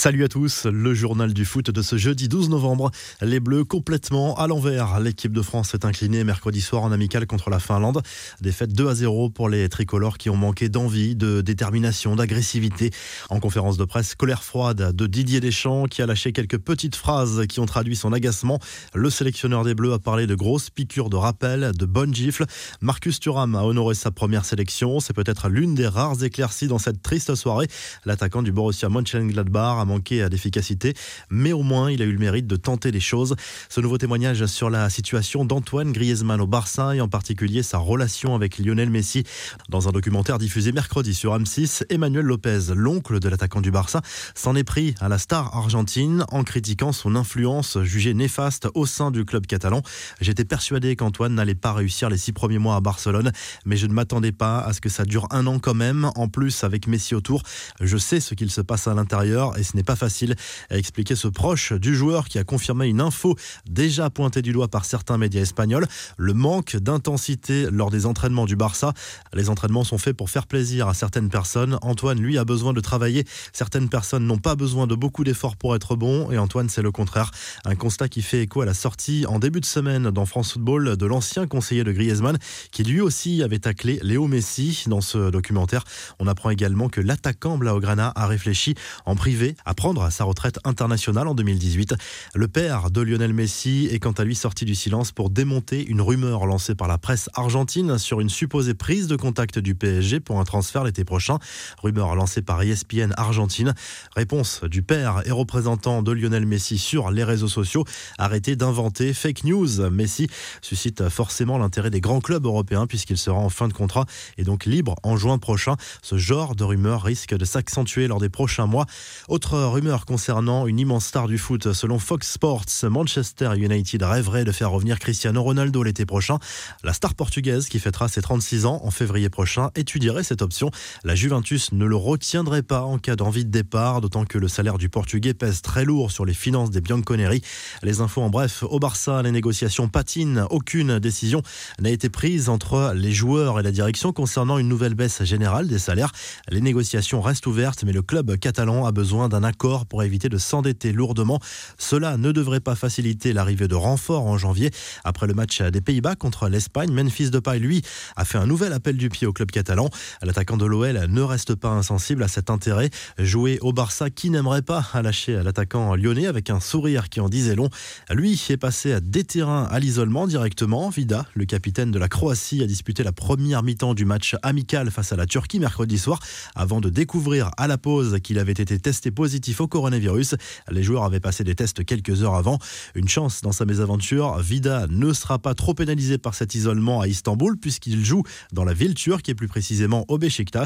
Salut à tous, le journal du foot de ce jeudi 12 novembre. Les Bleus complètement à l'envers. L'équipe de France s'est inclinée mercredi soir en amical contre la Finlande. Défaite 2 à 0 pour les tricolores qui ont manqué d'envie, de détermination, d'agressivité. En conférence de presse, colère froide de Didier Deschamps qui a lâché quelques petites phrases qui ont traduit son agacement. Le sélectionneur des Bleus a parlé de grosses piqûres de rappel, de bonnes gifles. Marcus Thuram a honoré sa première sélection. C'est peut-être l'une des rares éclaircies dans cette triste soirée. L'attaquant du Borussia Mönchengladbach a manqué d'efficacité, mais au moins il a eu le mérite de tenter les choses. Ce nouveau témoignage sur la situation d'Antoine Griezmann au Barça et en particulier sa relation avec Lionel Messi. Dans un documentaire diffusé mercredi sur M6, Emmanuel Lopez, l'oncle de l'attaquant du Barça, s'en est pris à la star argentine en critiquant son influence jugée néfaste au sein du club catalan. J'étais persuadé qu'Antoine n'allait pas réussir les six premiers mois à Barcelone, mais je ne m'attendais pas à ce que ça dure un an quand même. En plus, avec Messi autour, je sais ce qu'il se passe à l'intérieur et ce n'est pas facile, a expliqué ce proche du joueur qui a confirmé une info déjà pointée du doigt par certains médias espagnols, le manque d'intensité lors des entraînements du Barça. Les entraînements sont faits pour faire plaisir à certaines personnes. Antoine, lui, a besoin de travailler. Certaines personnes n'ont pas besoin de beaucoup d'efforts pour être bon et Antoine, c'est le contraire. Un constat qui fait écho à la sortie en début de semaine dans France Football de l'ancien conseiller de Griezmann qui lui aussi avait taclé Léo Messi. Dans ce documentaire, on apprend également que l'attaquant Blaugrana a réfléchi en privé à prendre sa retraite internationale en 2018. Le père de Lionel Messi est quant à lui sorti du silence pour démonter une rumeur lancée par la presse argentine sur une supposée prise de contact du PSG pour un transfert l'été prochain. Rumeur lancée par ESPN Argentine. Réponse du père et représentant de Lionel Messi sur les réseaux sociaux. Arrêtez d'inventer fake news. Messi suscite forcément l'intérêt des grands clubs européens puisqu'il sera en fin de contrat et donc libre en juin prochain. Ce genre de rumeur risque de s'accentuer lors des prochains mois. Autre rumeur concernant une immense star du foot. Selon Fox Sports, Manchester United rêverait de faire revenir Cristiano Ronaldo l'été prochain. La star portugaise qui fêtera ses 36 ans en février prochain étudierait cette option. La Juventus ne le retiendrait pas en cas d'envie de départ, d'autant que le salaire du Portugais pèse très lourd sur les finances des Bianconeri. Les infos en bref, au Barça, les négociations patinent. Aucune décision n'a été prise entre les joueurs et la direction concernant une nouvelle baisse générale des salaires. Les négociations restent ouvertes, mais le club catalan a besoin d'un accord pour éviter de s'endetter lourdement. Cela ne devrait pas faciliter l'arrivée de renforts en janvier. Après le match des Pays-Bas contre l'Espagne, Memphis Depay, lui, a fait un nouvel appel du pied au club catalan. L'attaquant de l'OL ne reste pas insensible à cet intérêt. Jouer au Barça, qui n'aimerait pas lâcher l'attaquant lyonnais avec un sourire qui en disait long? Lui est passé à des terrains à l'isolement directement. Vida, le capitaine de la Croatie, a disputé la première mi-temps du match amical face à la Turquie mercredi soir avant de découvrir à la pause qu'il avait été testé positif au coronavirus. Les joueurs avaient passé des tests quelques heures avant. Une chance dans sa mésaventure, Vida ne sera pas trop pénalisé par cet isolement à Istanbul puisqu'il joue dans la ville turque et plus précisément au Beşiktaş.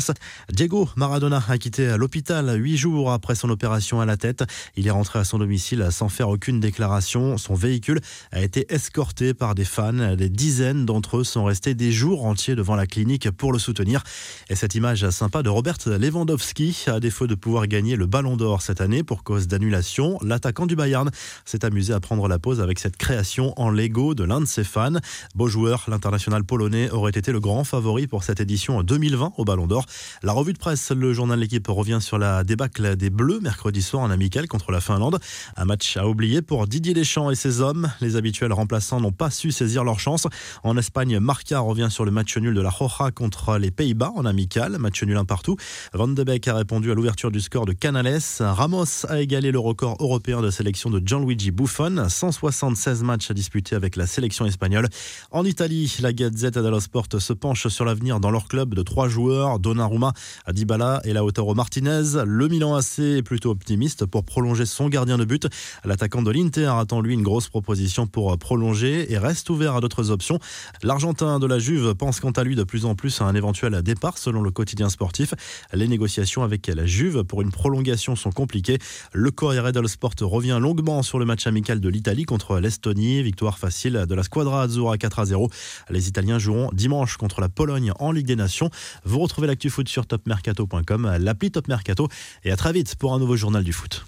Diego Maradona a quitté l'hôpital huit jours après son opération à la tête. Il est rentré à son domicile sans faire aucune déclaration. Son véhicule a été escorté par des fans. Des dizaines d'entre eux sont restés des jours entiers devant la clinique pour le soutenir. Et cette image sympa de Robert Lewandowski, à défaut de pouvoir gagner le Ballon d'Or cette année pour cause d'annulation, l'attaquant du Bayern s'est amusé à prendre la pause avec cette création en Lego de l'un de ses fans. Beau joueur, l'international polonais aurait été le grand favori pour cette édition 2020 au Ballon d'Or. La revue de presse, le journal L'équipe revient sur la débâcle des Bleus mercredi soir en amical contre la Finlande. Un match à oublier pour Didier Deschamps et ses hommes. Les habituels remplaçants n'ont pas su saisir leur chance. En Espagne, Marca revient sur le match nul de la Roja contre les Pays-Bas en amical. Match nul un partout. Van de Beek a répondu à l'ouverture du score de Canales. Ramos a égalé le record européen de sélection de Gianluigi Buffon. 176 matchs à disputer avec la sélection espagnole. En Italie, la Gazette dello Sport se penche sur l'avenir dans leur club de trois joueurs, Donnarumma, Dybala et Lautaro Martinez. Le Milan AC est plutôt optimiste pour prolonger son gardien de but. L'attaquant de l'Inter attend lui une grosse proposition pour prolonger et reste ouvert à d'autres options. L'Argentin de la Juve pense quant à lui de plus en plus à un éventuel départ selon le quotidien sportif. Les négociations avec la Juve pour une prolongation sont compliquées. Le Corriere dello Sport revient longuement sur le match amical de l'Italie contre l'Estonie. Victoire facile de la Squadra Azzurra 4 à 0. Les Italiens joueront dimanche contre la Pologne en Ligue des Nations. Vous retrouvez l'actu foot sur topmercato.com, l'appli Top Mercato et à très vite pour un nouveau journal du foot.